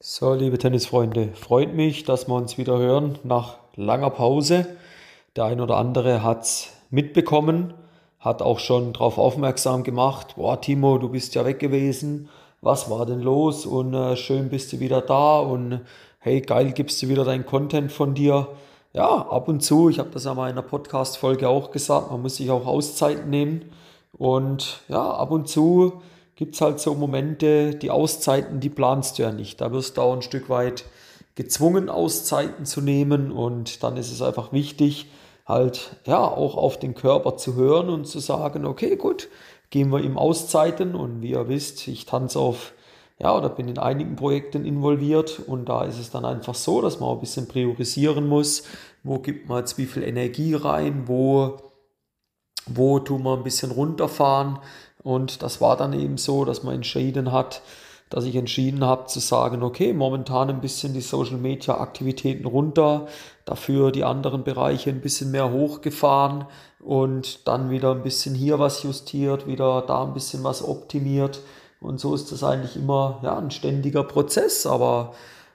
So, liebe Tennisfreunde, freut mich, dass wir uns wieder hören nach langer Pause. Der ein oder andere hat es mitbekommen, hat auch schon darauf aufmerksam gemacht. Boah, Timo, du bist ja weg gewesen. Was war denn los? Und äh, schön bist du wieder da. Und hey, geil, gibst du wieder dein Content von dir. Ja, ab und zu, ich habe das ja mal in einer Podcast-Folge auch gesagt, man muss sich auch Auszeiten nehmen. Und ja, ab und zu gibt es halt so Momente, die Auszeiten, die planst du ja nicht. Da wirst du auch ein Stück weit gezwungen, Auszeiten zu nehmen und dann ist es einfach wichtig, halt ja auch auf den Körper zu hören und zu sagen, okay, gut, gehen wir ihm Auszeiten und wie ihr wisst, ich tanze auf ja, oder bin in einigen Projekten involviert und da ist es dann einfach so, dass man ein bisschen priorisieren muss, wo gibt man jetzt wie viel Energie rein, wo, wo tun wir ein bisschen runterfahren, und das war dann eben so, dass man entschieden hat, dass ich entschieden habe zu sagen, okay, momentan ein bisschen die Social Media Aktivitäten runter, dafür die anderen Bereiche ein bisschen mehr hochgefahren und dann wieder ein bisschen hier was justiert, wieder da ein bisschen was optimiert. Und so ist das eigentlich immer ja, ein ständiger Prozess. Aber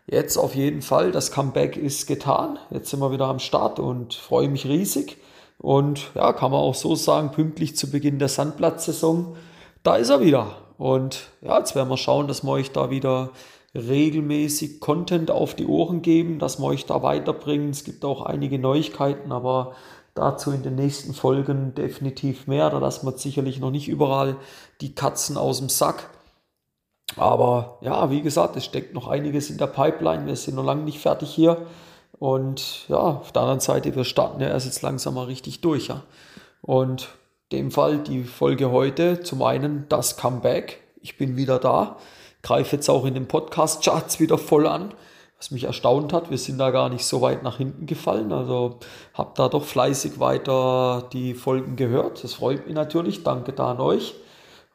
jetzt auf jeden Fall, das Comeback ist getan. Jetzt sind wir wieder am Start und freue mich riesig. Und ja, kann man auch so sagen, pünktlich zu Beginn der Sandplatzsaison, da ist er wieder. Und ja, jetzt werden wir schauen, dass wir euch da wieder regelmäßig Content auf die Ohren geben, dass wir euch da weiterbringen. Es gibt auch einige Neuigkeiten, aber dazu in den nächsten Folgen definitiv mehr. Da lassen wir sicherlich noch nicht überall die Katzen aus dem Sack. Aber ja, wie gesagt, es steckt noch einiges in der Pipeline. Wir sind noch lange nicht fertig hier. Und ja, auf der anderen Seite, wir starten ja erst jetzt langsam mal richtig durch. Ja. Und in dem Fall die Folge heute, zum einen das Comeback. Ich bin wieder da, greife jetzt auch in den Podcast-Charts wieder voll an, was mich erstaunt hat. Wir sind da gar nicht so weit nach hinten gefallen. Also habe da doch fleißig weiter die Folgen gehört. Das freut mich natürlich. Danke da an euch.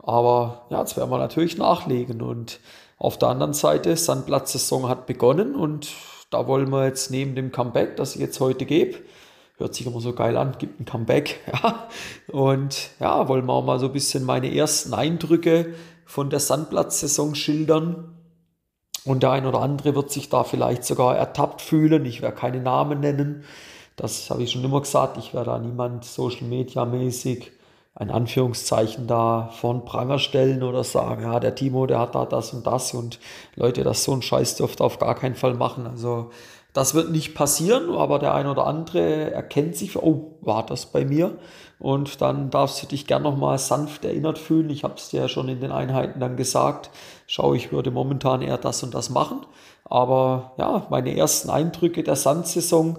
Aber ja, jetzt werden wir natürlich nachlegen. Und auf der anderen Seite, Sandplatz-Saison hat begonnen und da wollen wir jetzt neben dem Comeback, das ich jetzt heute gebe, hört sich immer so geil an, gibt ein Comeback, ja. Und ja, wollen wir auch mal so ein bisschen meine ersten Eindrücke von der Sandplatzsaison schildern. Und der ein oder andere wird sich da vielleicht sogar ertappt fühlen. Ich werde keine Namen nennen. Das habe ich schon immer gesagt. Ich werde da niemand Social Media mäßig ein Anführungszeichen da vor Pranger stellen oder sagen, ja, der Timo, der hat da das und das und Leute, das so ein Scheiß dürft ihr auf gar keinen Fall machen. Also das wird nicht passieren, aber der ein oder andere erkennt sich, oh, war das bei mir? Und dann darfst du dich gern nochmal sanft erinnert fühlen. Ich habe es dir ja schon in den Einheiten dann gesagt. Schau, ich würde momentan eher das und das machen. Aber ja, meine ersten Eindrücke der Sandsaison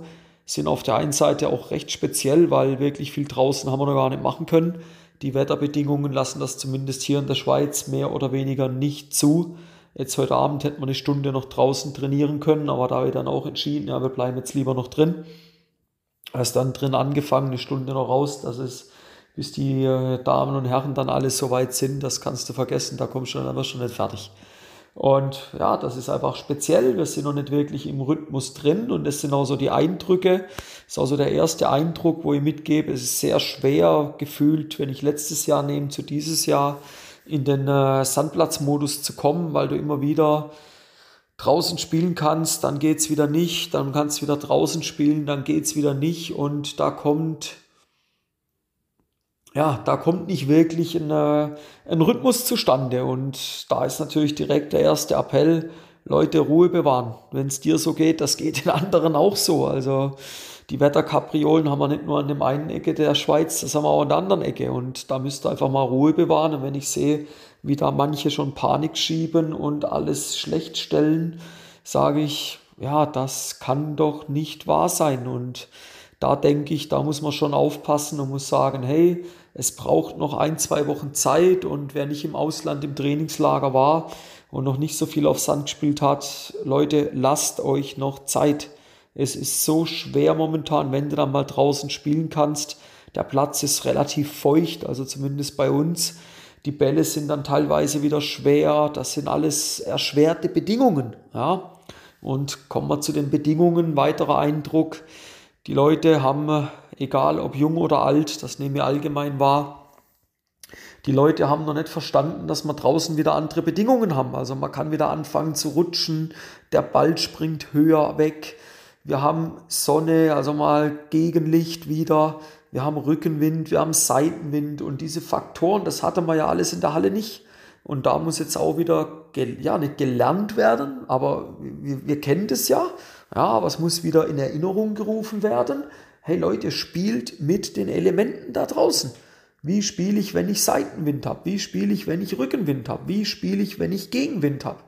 sind auf der einen Seite auch recht speziell, weil wirklich viel draußen haben wir noch gar nicht machen können. Die Wetterbedingungen lassen das zumindest hier in der Schweiz mehr oder weniger nicht zu. Jetzt heute Abend hätten wir eine Stunde noch draußen trainieren können, aber da ich dann auch entschieden, ja, wir bleiben jetzt lieber noch drin. Erst dann drin angefangen, eine Stunde noch raus, das ist, bis die äh, Damen und Herren dann alles so weit sind, das kannst du vergessen, da kommst du dann aber schon nicht fertig. Und ja, das ist einfach speziell. Wir sind noch nicht wirklich im Rhythmus drin und das sind auch so die Eindrücke. Das ist also der erste Eindruck, wo ich mitgebe. Es ist sehr schwer gefühlt, wenn ich letztes Jahr nehme zu dieses Jahr in den äh, Sandplatzmodus zu kommen, weil du immer wieder draußen spielen kannst, dann geht es wieder nicht, dann kannst du wieder draußen spielen, dann geht es wieder nicht und da kommt ja, da kommt nicht wirklich ein, äh, ein Rhythmus zustande. Und da ist natürlich direkt der erste Appell, Leute, Ruhe bewahren. Wenn es dir so geht, das geht den anderen auch so. Also die Wetterkapriolen haben wir nicht nur an dem einen Ecke der Schweiz, das haben wir auch an der anderen Ecke. Und da müsst ihr einfach mal Ruhe bewahren. Und wenn ich sehe, wie da manche schon Panik schieben und alles schlecht stellen, sage ich, ja, das kann doch nicht wahr sein. Und da denke ich, da muss man schon aufpassen und muss sagen, hey, es braucht noch ein, zwei Wochen Zeit und wer nicht im Ausland im Trainingslager war und noch nicht so viel auf Sand gespielt hat, Leute, lasst euch noch Zeit. Es ist so schwer momentan, wenn du dann mal draußen spielen kannst. Der Platz ist relativ feucht, also zumindest bei uns. Die Bälle sind dann teilweise wieder schwer. Das sind alles erschwerte Bedingungen. Ja? Und kommen wir zu den Bedingungen. Weiterer Eindruck. Die Leute haben egal ob jung oder alt, das nehmen wir allgemein wahr, Die Leute haben noch nicht verstanden, dass wir draußen wieder andere Bedingungen haben. Also man kann wieder anfangen zu rutschen, der Ball springt höher weg. Wir haben Sonne, also mal Gegenlicht wieder. Wir haben Rückenwind, wir haben Seitenwind und diese Faktoren, das hatte man ja alles in der Halle nicht. Und da muss jetzt auch wieder, ja, nicht gelernt werden, aber wir, wir kennen das ja. Ja, aber es muss wieder in Erinnerung gerufen werden. Hey Leute, spielt mit den Elementen da draußen. Wie spiele ich, wenn ich Seitenwind habe? Wie spiele ich, wenn ich Rückenwind habe? Wie spiele ich, wenn ich Gegenwind habe?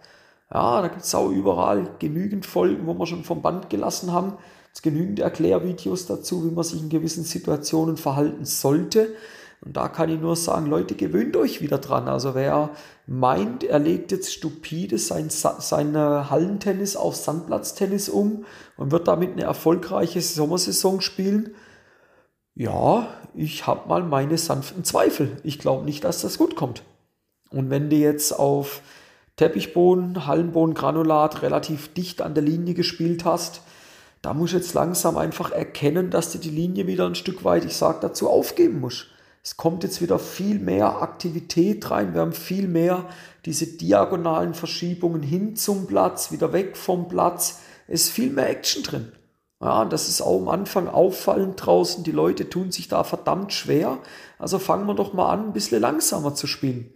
Ja, da gibt es auch überall genügend Folgen, wo wir schon vom Band gelassen haben. Es genügend Erklärvideos dazu, wie man sich in gewissen Situationen verhalten sollte. Und da kann ich nur sagen, Leute, gewöhnt euch wieder dran. Also wer meint, er legt jetzt stupide sein, sein Hallentennis auf Sandplatztennis um und wird damit eine erfolgreiche Sommersaison spielen, ja, ich habe mal meine sanften Zweifel. Ich glaube nicht, dass das gut kommt. Und wenn du jetzt auf Teppichboden, Hallenboden, Granulat relativ dicht an der Linie gespielt hast, da musst du jetzt langsam einfach erkennen, dass du die Linie wieder ein Stück weit, ich sage dazu, aufgeben musst. Es kommt jetzt wieder viel mehr Aktivität rein. Wir haben viel mehr diese diagonalen Verschiebungen hin zum Platz, wieder weg vom Platz. Es ist viel mehr Action drin. Ja, das ist auch am Anfang auffallend draußen. Die Leute tun sich da verdammt schwer. Also fangen wir doch mal an, ein bisschen langsamer zu spielen.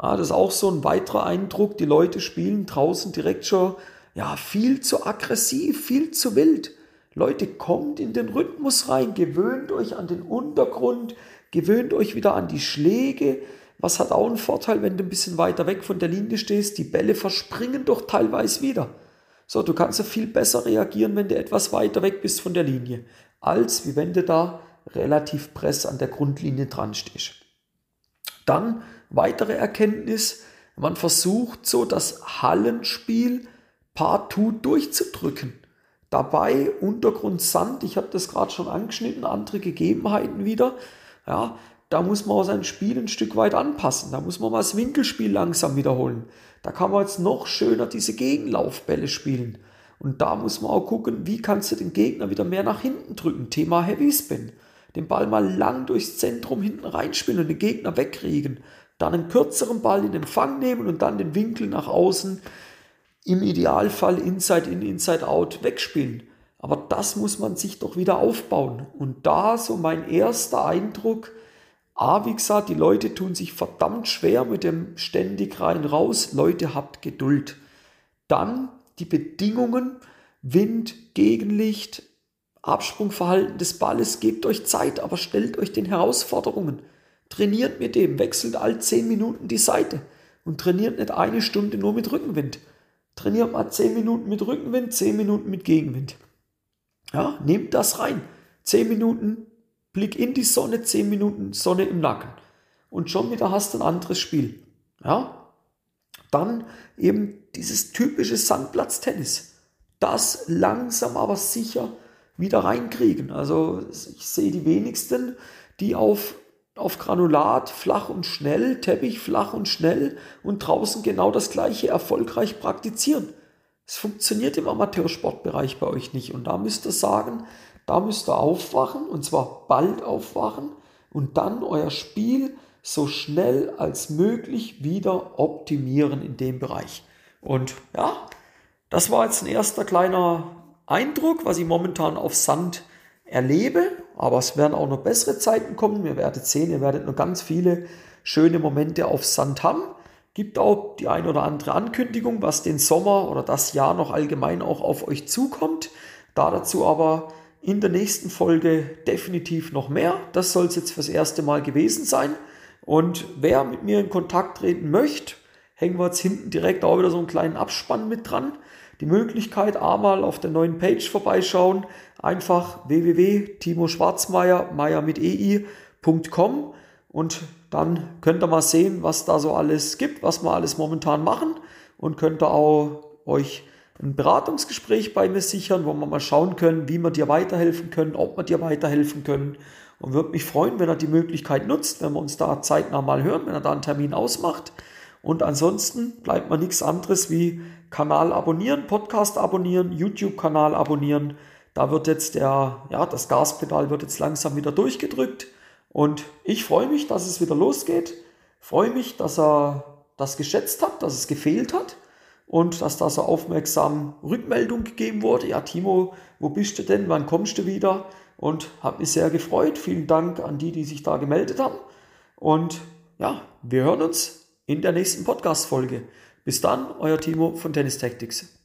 Ja, das ist auch so ein weiterer Eindruck. Die Leute spielen draußen direkt schon ja, viel zu aggressiv, viel zu wild. Leute, kommt in den Rhythmus rein, gewöhnt euch an den Untergrund, gewöhnt euch wieder an die Schläge. Was hat auch einen Vorteil, wenn du ein bisschen weiter weg von der Linie stehst? Die Bälle verspringen doch teilweise wieder. So, du kannst ja viel besser reagieren, wenn du etwas weiter weg bist von der Linie, als wie wenn du da relativ press an der Grundlinie dran stehst. Dann weitere Erkenntnis, man versucht so das Hallenspiel partout durchzudrücken. Dabei Untergrund Sand, ich habe das gerade schon angeschnitten, andere Gegebenheiten wieder. Ja, da muss man auch sein Spiel ein Stück weit anpassen. Da muss man mal das Winkelspiel langsam wiederholen. Da kann man jetzt noch schöner diese Gegenlaufbälle spielen. Und da muss man auch gucken, wie kannst du den Gegner wieder mehr nach hinten drücken. Thema Heavy Spin. Den Ball mal lang durchs Zentrum hinten reinspielen und den Gegner wegkriegen. Dann einen kürzeren Ball in Empfang nehmen und dann den Winkel nach außen im Idealfall Inside in, Inside out wegspielen. Aber das muss man sich doch wieder aufbauen. Und da so mein erster Eindruck, A, wie gesagt, die Leute tun sich verdammt schwer mit dem ständig rein raus. Leute, habt Geduld. Dann die Bedingungen, Wind, Gegenlicht, Absprungverhalten des Balles, gebt euch Zeit, aber stellt euch den Herausforderungen. Trainiert mit dem, wechselt all 10 Minuten die Seite und trainiert nicht eine Stunde nur mit Rückenwind. Trainiert mal 10 Minuten mit Rückenwind, 10 Minuten mit Gegenwind. Ja, nehmt das rein. 10 Minuten Blick in die Sonne, 10 Minuten Sonne im Nacken. Und schon wieder hast du ein anderes Spiel. Ja? Dann eben dieses typische Sandplatztennis. Das langsam aber sicher wieder reinkriegen. Also ich sehe die wenigsten, die auf, auf Granulat flach und schnell, Teppich flach und schnell und draußen genau das gleiche erfolgreich praktizieren. Es funktioniert im Amateursportbereich bei euch nicht. Und da müsst ihr sagen, da müsst ihr aufwachen und zwar bald aufwachen und dann euer Spiel so schnell als möglich wieder optimieren in dem Bereich. Und ja, das war jetzt ein erster kleiner Eindruck, was ich momentan auf Sand erlebe. Aber es werden auch noch bessere Zeiten kommen. Ihr werdet sehen, ihr werdet noch ganz viele schöne Momente auf Sand haben. Gibt auch die ein oder andere Ankündigung, was den Sommer oder das Jahr noch allgemein auch auf euch zukommt. Da dazu aber in der nächsten Folge definitiv noch mehr. Das soll es jetzt fürs erste Mal gewesen sein. Und wer mit mir in Kontakt treten möchte, hängen wir jetzt hinten direkt auch wieder so einen kleinen Abspann mit dran. Die Möglichkeit, einmal auf der neuen Page vorbeischauen, einfach www.timoschwarzmeier, meier mit ei.com und dann könnt ihr mal sehen, was da so alles gibt, was wir alles momentan machen und könnt ihr auch euch ein Beratungsgespräch bei mir sichern, wo wir mal schauen können, wie wir dir weiterhelfen können, ob wir dir weiterhelfen können. Und würde mich freuen, wenn er die Möglichkeit nutzt, wenn wir uns da zeitnah mal hören, wenn er da einen Termin ausmacht. Und ansonsten bleibt mir nichts anderes wie Kanal abonnieren, Podcast abonnieren, YouTube-Kanal abonnieren. Da wird jetzt der, ja, das Gaspedal wird jetzt langsam wieder durchgedrückt. Und ich freue mich, dass es wieder losgeht. freue mich, dass er das geschätzt hat, dass es gefehlt hat und dass da so aufmerksam Rückmeldung gegeben wurde. Ja, Timo, wo bist du denn? Wann kommst du wieder? Und hat mich sehr gefreut. Vielen Dank an die, die sich da gemeldet haben. Und ja, wir hören uns in der nächsten Podcast-Folge. Bis dann, euer Timo von Tennis Tactics.